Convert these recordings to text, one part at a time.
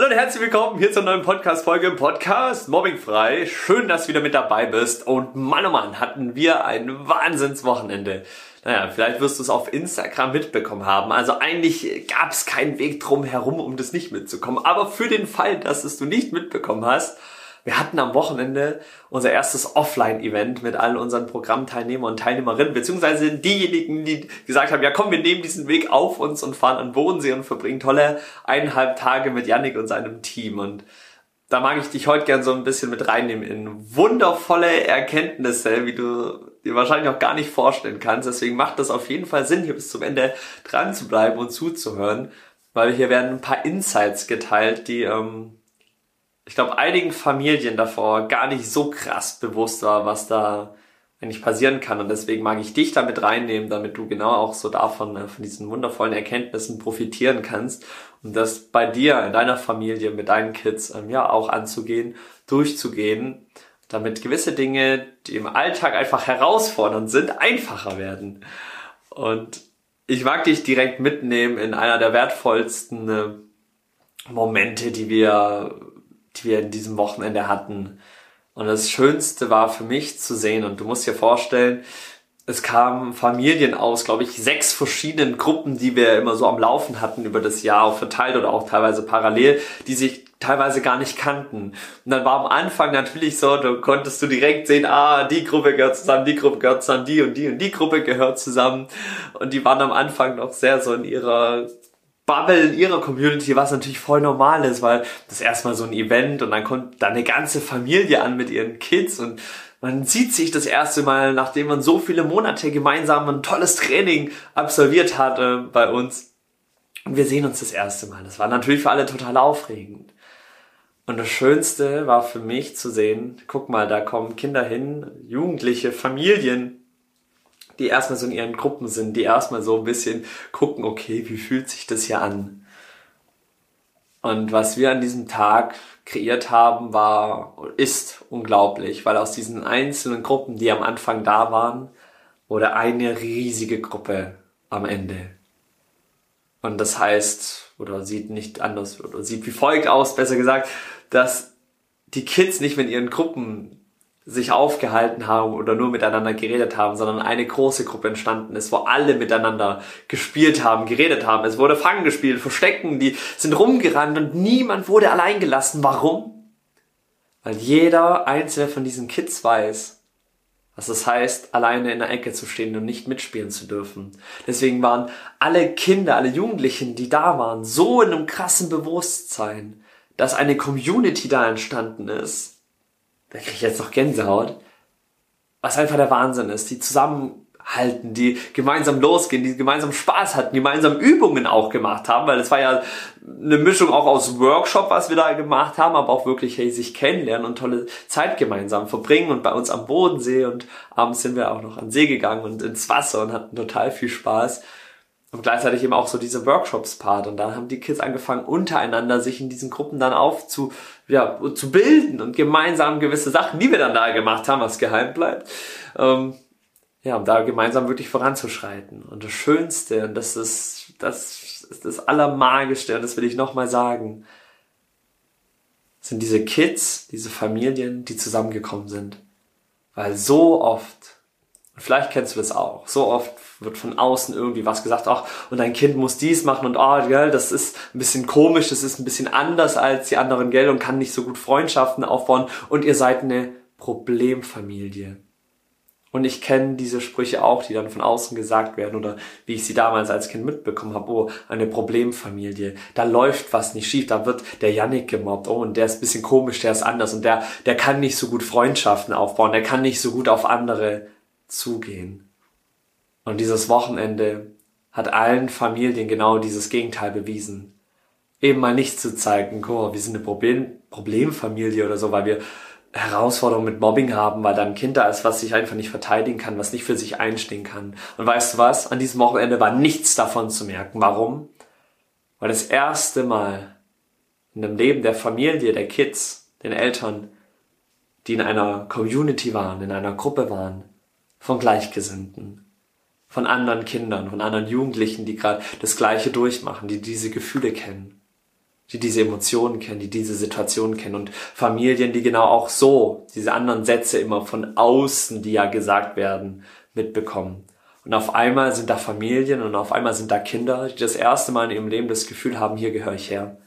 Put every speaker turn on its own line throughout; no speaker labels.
Hallo und herzlich willkommen hier zur neuen Podcast-Folge im Podcast Mobbingfrei. Schön, dass du wieder mit dabei bist. Und Mann, oh Mann, hatten wir ein Wahnsinnswochenende. Naja, vielleicht wirst du es auf Instagram mitbekommen haben. Also eigentlich gab es keinen Weg drum herum, um das nicht mitzukommen. Aber für den Fall, dass es du nicht mitbekommen hast, wir hatten am Wochenende unser erstes Offline-Event mit allen unseren Programmteilnehmern und Teilnehmerinnen, beziehungsweise diejenigen, die gesagt haben, ja komm, wir nehmen diesen Weg auf uns und fahren an Bodensee und verbringen tolle eineinhalb Tage mit Yannick und seinem Team. Und da mag ich dich heute gern so ein bisschen mit reinnehmen in wundervolle Erkenntnisse, wie du dir wahrscheinlich auch gar nicht vorstellen kannst. Deswegen macht das auf jeden Fall Sinn, hier bis zum Ende dran zu bleiben und zuzuhören, weil hier werden ein paar Insights geteilt, die ähm, ich glaube, einigen Familien davor gar nicht so krass bewusst war, was da eigentlich passieren kann. Und deswegen mag ich dich damit reinnehmen, damit du genau auch so davon, äh, von diesen wundervollen Erkenntnissen profitieren kannst und das bei dir, in deiner Familie, mit deinen Kids, ähm, ja, auch anzugehen, durchzugehen, damit gewisse Dinge, die im Alltag einfach herausfordernd sind, einfacher werden. Und ich mag dich direkt mitnehmen in einer der wertvollsten äh, Momente, die wir die wir in diesem Wochenende hatten. Und das Schönste war für mich zu sehen, und du musst dir vorstellen, es kamen Familien aus, glaube ich, sechs verschiedenen Gruppen, die wir immer so am Laufen hatten über das Jahr, verteilt oder auch teilweise parallel, die sich teilweise gar nicht kannten. Und dann war am Anfang natürlich so, du konntest du direkt sehen, ah, die Gruppe gehört zusammen, die Gruppe gehört zusammen, die und die und die Gruppe gehört zusammen. Und die waren am Anfang noch sehr so in ihrer Bubble in ihrer Community, was natürlich voll normal ist, weil das erstmal so ein Event und dann kommt da eine ganze Familie an mit ihren Kids und man sieht sich das erste Mal, nachdem man so viele Monate gemeinsam ein tolles Training absolviert hatte bei uns. Und wir sehen uns das erste Mal. Das war natürlich für alle total aufregend. Und das Schönste war für mich zu sehen, guck mal, da kommen Kinder hin, Jugendliche, Familien, die erstmal so in ihren Gruppen sind, die erstmal so ein bisschen gucken, okay, wie fühlt sich das hier an? Und was wir an diesem Tag kreiert haben, war, ist unglaublich, weil aus diesen einzelnen Gruppen, die am Anfang da waren, wurde eine riesige Gruppe am Ende. Und das heißt, oder sieht nicht anders, oder sieht wie folgt aus, besser gesagt, dass die Kids nicht mit ihren Gruppen sich aufgehalten haben oder nur miteinander geredet haben, sondern eine große Gruppe entstanden ist, wo alle miteinander gespielt haben, geredet haben. Es wurde Fangen gespielt, Verstecken, die sind rumgerannt und niemand wurde allein gelassen. Warum? Weil jeder einzelne von diesen Kids weiß, was es heißt, alleine in der Ecke zu stehen und nicht mitspielen zu dürfen. Deswegen waren alle Kinder, alle Jugendlichen, die da waren, so in einem krassen Bewusstsein, dass eine Community da entstanden ist, da kriege ich jetzt noch Gänsehaut, was einfach der Wahnsinn ist, die zusammenhalten, die gemeinsam losgehen, die gemeinsam Spaß hatten, gemeinsam Übungen auch gemacht haben, weil es war ja eine Mischung auch aus Workshop, was wir da gemacht haben, aber auch wirklich hey, sich kennenlernen und tolle Zeit gemeinsam verbringen und bei uns am Bodensee und abends sind wir auch noch an See gegangen und ins Wasser und hatten total viel Spaß. Und gleichzeitig eben auch so diese Workshops-Part. Und da haben die Kids angefangen, untereinander sich in diesen Gruppen dann aufzu, ja, zu bilden und gemeinsam gewisse Sachen, die wir dann da gemacht haben, was geheim bleibt, ähm, ja, um da gemeinsam wirklich voranzuschreiten. Und das Schönste, und das ist, das ist das Allermagischste, und das will ich nochmal sagen, sind diese Kids, diese Familien, die zusammengekommen sind. Weil so oft Vielleicht kennst du das auch. So oft wird von außen irgendwie was gesagt, ach, und dein Kind muss dies machen und oh, gell, das ist ein bisschen komisch, das ist ein bisschen anders als die anderen, gell, und kann nicht so gut Freundschaften aufbauen und ihr seid eine Problemfamilie. Und ich kenne diese Sprüche auch, die dann von außen gesagt werden oder wie ich sie damals als Kind mitbekommen habe, oh, eine Problemfamilie, da läuft was nicht schief, da wird der Yannick gemobbt, oh, und der ist ein bisschen komisch, der ist anders. Und der, der kann nicht so gut Freundschaften aufbauen, der kann nicht so gut auf andere zugehen. Und dieses Wochenende hat allen Familien genau dieses Gegenteil bewiesen. Eben mal nicht zu zeigen, oh, wir sind eine Problem Problemfamilie oder so, weil wir Herausforderungen mit Mobbing haben, weil da ein Kind da ist, was sich einfach nicht verteidigen kann, was nicht für sich einstehen kann. Und weißt du was? An diesem Wochenende war nichts davon zu merken. Warum? Weil das erste Mal in dem Leben der Familie, der Kids, den Eltern, die in einer Community waren, in einer Gruppe waren, von Gleichgesinnten, von anderen Kindern, von anderen Jugendlichen, die gerade das Gleiche durchmachen, die diese Gefühle kennen. die diese Emotionen kennen, die diese Situation kennen und Familien, die genau auch so diese anderen Sätze immer von außen, die ja gesagt werden, mitbekommen. Und auf einmal sind da Familien und auf einmal sind da Kinder, die das erste Mal in ihrem Leben das Gefühl haben, hier gehöre ich her.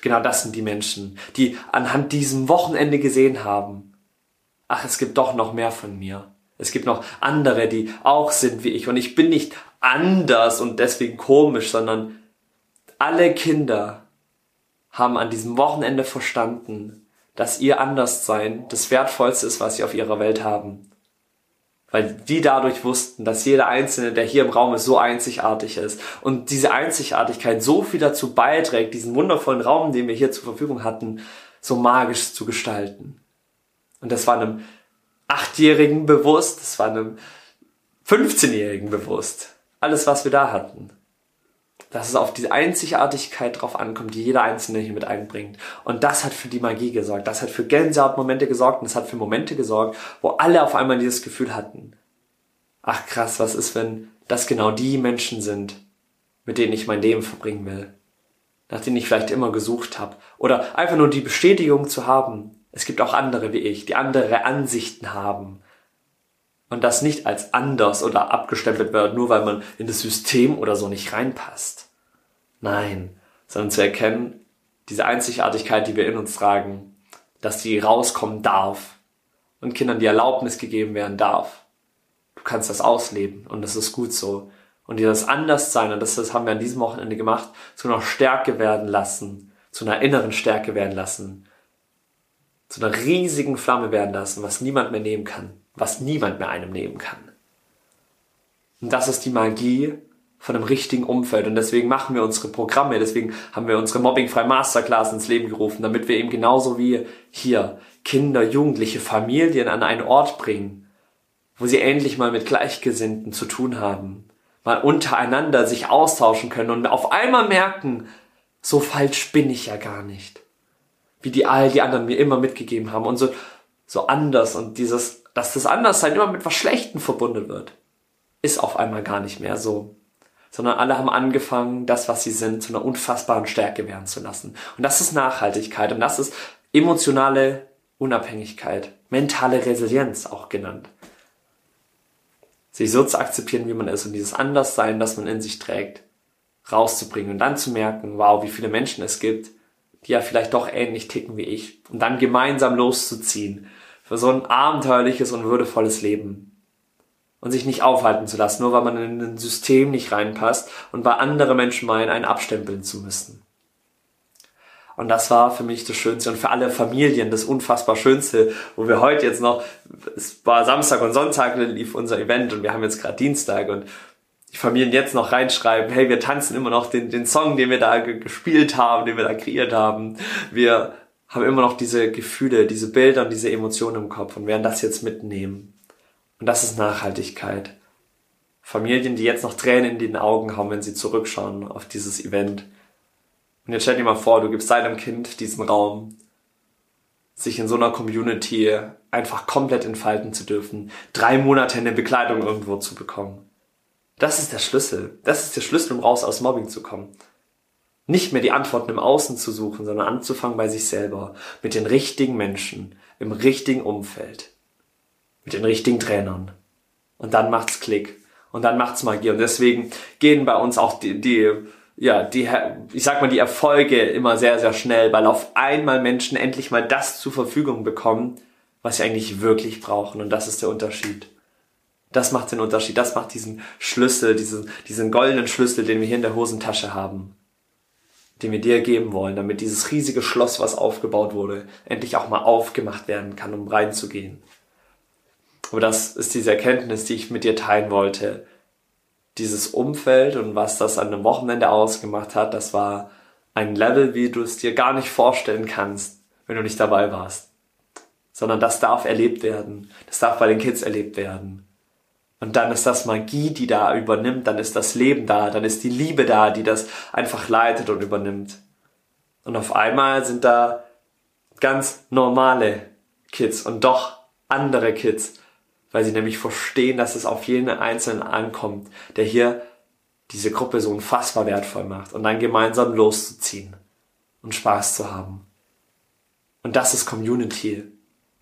Genau das sind die Menschen, die anhand diesem Wochenende gesehen haben, ach, es gibt doch noch mehr von mir. Es gibt noch andere, die auch sind wie ich. Und ich bin nicht anders und deswegen komisch, sondern alle Kinder haben an diesem Wochenende verstanden, dass ihr Anderssein das Wertvollste ist, was sie auf ihrer Welt haben. Weil die dadurch wussten, dass jeder Einzelne, der hier im Raum ist, so einzigartig ist. Und diese Einzigartigkeit so viel dazu beiträgt, diesen wundervollen Raum, den wir hier zur Verfügung hatten, so magisch zu gestalten. Und das war einem Achtjährigen bewusst, das war einem 15-Jährigen bewusst. Alles, was wir da hatten dass es auf diese Einzigartigkeit drauf ankommt, die jeder Einzelne hier mit einbringt. Und das hat für die Magie gesorgt. Das hat für Gänsehautmomente gesorgt und es hat für Momente gesorgt, wo alle auf einmal dieses Gefühl hatten. Ach krass, was ist, wenn das genau die Menschen sind, mit denen ich mein Leben verbringen will? Nach denen ich vielleicht immer gesucht habe. Oder einfach nur die Bestätigung zu haben, es gibt auch andere wie ich, die andere Ansichten haben, und das nicht als anders oder abgestempelt wird, nur weil man in das System oder so nicht reinpasst. Nein, sondern zu erkennen, diese Einzigartigkeit, die wir in uns tragen, dass die rauskommen darf und Kindern die Erlaubnis gegeben werden darf. Du kannst das ausleben und das ist gut so. Und dir das Anderssein, und das, das haben wir an diesem Wochenende gemacht, zu einer Stärke werden lassen, zu einer inneren Stärke werden lassen, zu einer riesigen Flamme werden lassen, was niemand mehr nehmen kann was niemand mehr einem nehmen kann. Und das ist die Magie von einem richtigen Umfeld. Und deswegen machen wir unsere Programme, deswegen haben wir unsere Mobbingfrei Masterclass ins Leben gerufen, damit wir eben genauso wie hier Kinder, Jugendliche, Familien an einen Ort bringen, wo sie endlich mal mit Gleichgesinnten zu tun haben, mal untereinander sich austauschen können und auf einmal merken, so falsch bin ich ja gar nicht. Wie die all die anderen mir immer mitgegeben haben und so, so anders und dieses dass das Anderssein immer mit was Schlechtem verbunden wird, ist auf einmal gar nicht mehr so. Sondern alle haben angefangen, das, was sie sind, zu einer unfassbaren Stärke werden zu lassen. Und das ist Nachhaltigkeit und das ist emotionale Unabhängigkeit, mentale Resilienz auch genannt. Sich so zu akzeptieren, wie man ist und dieses Anderssein, das man in sich trägt, rauszubringen und dann zu merken, wow, wie viele Menschen es gibt, die ja vielleicht doch ähnlich ticken wie ich und dann gemeinsam loszuziehen für so ein abenteuerliches und würdevolles Leben. Und sich nicht aufhalten zu lassen, nur weil man in ein System nicht reinpasst und weil andere Menschen meinen, einen abstempeln zu müssen. Und das war für mich das Schönste und für alle Familien das unfassbar Schönste, wo wir heute jetzt noch, es war Samstag und Sonntag, lief unser Event und wir haben jetzt gerade Dienstag und die Familien jetzt noch reinschreiben, hey, wir tanzen immer noch den, den Song, den wir da gespielt haben, den wir da kreiert haben. Wir haben immer noch diese Gefühle, diese Bilder und diese Emotionen im Kopf und werden das jetzt mitnehmen. Und das ist Nachhaltigkeit. Familien, die jetzt noch Tränen in den Augen haben, wenn sie zurückschauen auf dieses Event. Und jetzt stell dir mal vor, du gibst deinem Kind diesen Raum, sich in so einer Community einfach komplett entfalten zu dürfen, drei Monate eine Bekleidung irgendwo zu bekommen. Das ist der Schlüssel. Das ist der Schlüssel, um raus aus Mobbing zu kommen nicht mehr die Antworten im Außen zu suchen, sondern anzufangen bei sich selber, mit den richtigen Menschen, im richtigen Umfeld, mit den richtigen Trainern. Und dann macht's Klick. Und dann macht's Magie. Und deswegen gehen bei uns auch die, die, ja, die, ich sag mal, die Erfolge immer sehr, sehr schnell, weil auf einmal Menschen endlich mal das zur Verfügung bekommen, was sie eigentlich wirklich brauchen. Und das ist der Unterschied. Das macht den Unterschied. Das macht diesen Schlüssel, diesen, diesen goldenen Schlüssel, den wir hier in der Hosentasche haben den wir dir geben wollen, damit dieses riesige Schloss, was aufgebaut wurde, endlich auch mal aufgemacht werden kann, um reinzugehen. Aber das ist diese Erkenntnis, die ich mit dir teilen wollte. Dieses Umfeld und was das an einem Wochenende ausgemacht hat, das war ein Level, wie du es dir gar nicht vorstellen kannst, wenn du nicht dabei warst. Sondern das darf erlebt werden. Das darf bei den Kids erlebt werden. Und dann ist das Magie, die da übernimmt, dann ist das Leben da, dann ist die Liebe da, die das einfach leitet und übernimmt. Und auf einmal sind da ganz normale Kids und doch andere Kids, weil sie nämlich verstehen, dass es auf jeden Einzelnen ankommt, der hier diese Gruppe so unfassbar wertvoll macht und dann gemeinsam loszuziehen und Spaß zu haben. Und das ist Community.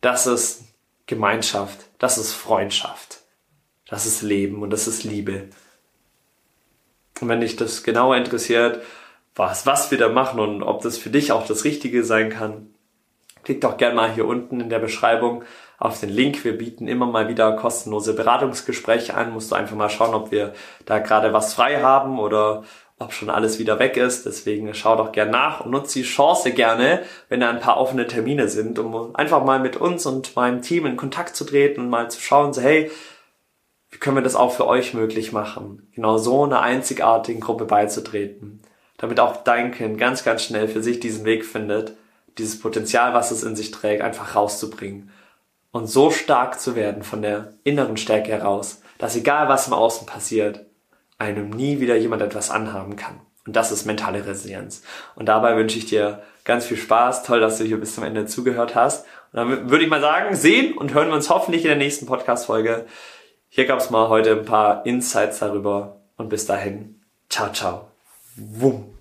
Das ist Gemeinschaft. Das ist Freundschaft. Das ist Leben und das ist Liebe. Und wenn dich das genauer interessiert, was, was wir da machen und ob das für dich auch das Richtige sein kann, klick doch gerne mal hier unten in der Beschreibung auf den Link. Wir bieten immer mal wieder kostenlose Beratungsgespräche an. Musst du einfach mal schauen, ob wir da gerade was frei haben oder ob schon alles wieder weg ist. Deswegen schau doch gerne nach und nutze die Chance gerne, wenn da ein paar offene Termine sind, um einfach mal mit uns und meinem Team in Kontakt zu treten und mal zu schauen, so hey, wie können wir das auch für euch möglich machen, genau so einer einzigartigen Gruppe beizutreten, damit auch dein Kind ganz, ganz schnell für sich diesen Weg findet, dieses Potenzial, was es in sich trägt, einfach rauszubringen und so stark zu werden von der inneren Stärke heraus, dass egal was im Außen passiert, einem nie wieder jemand etwas anhaben kann. Und das ist mentale Resilienz. Und dabei wünsche ich dir ganz viel Spaß. Toll, dass du hier bis zum Ende zugehört hast. Und dann würde ich mal sagen, sehen und hören wir uns hoffentlich in der nächsten Podcast-Folge. Hier gab es mal heute ein paar Insights darüber. Und bis dahin, ciao, ciao. Wumm.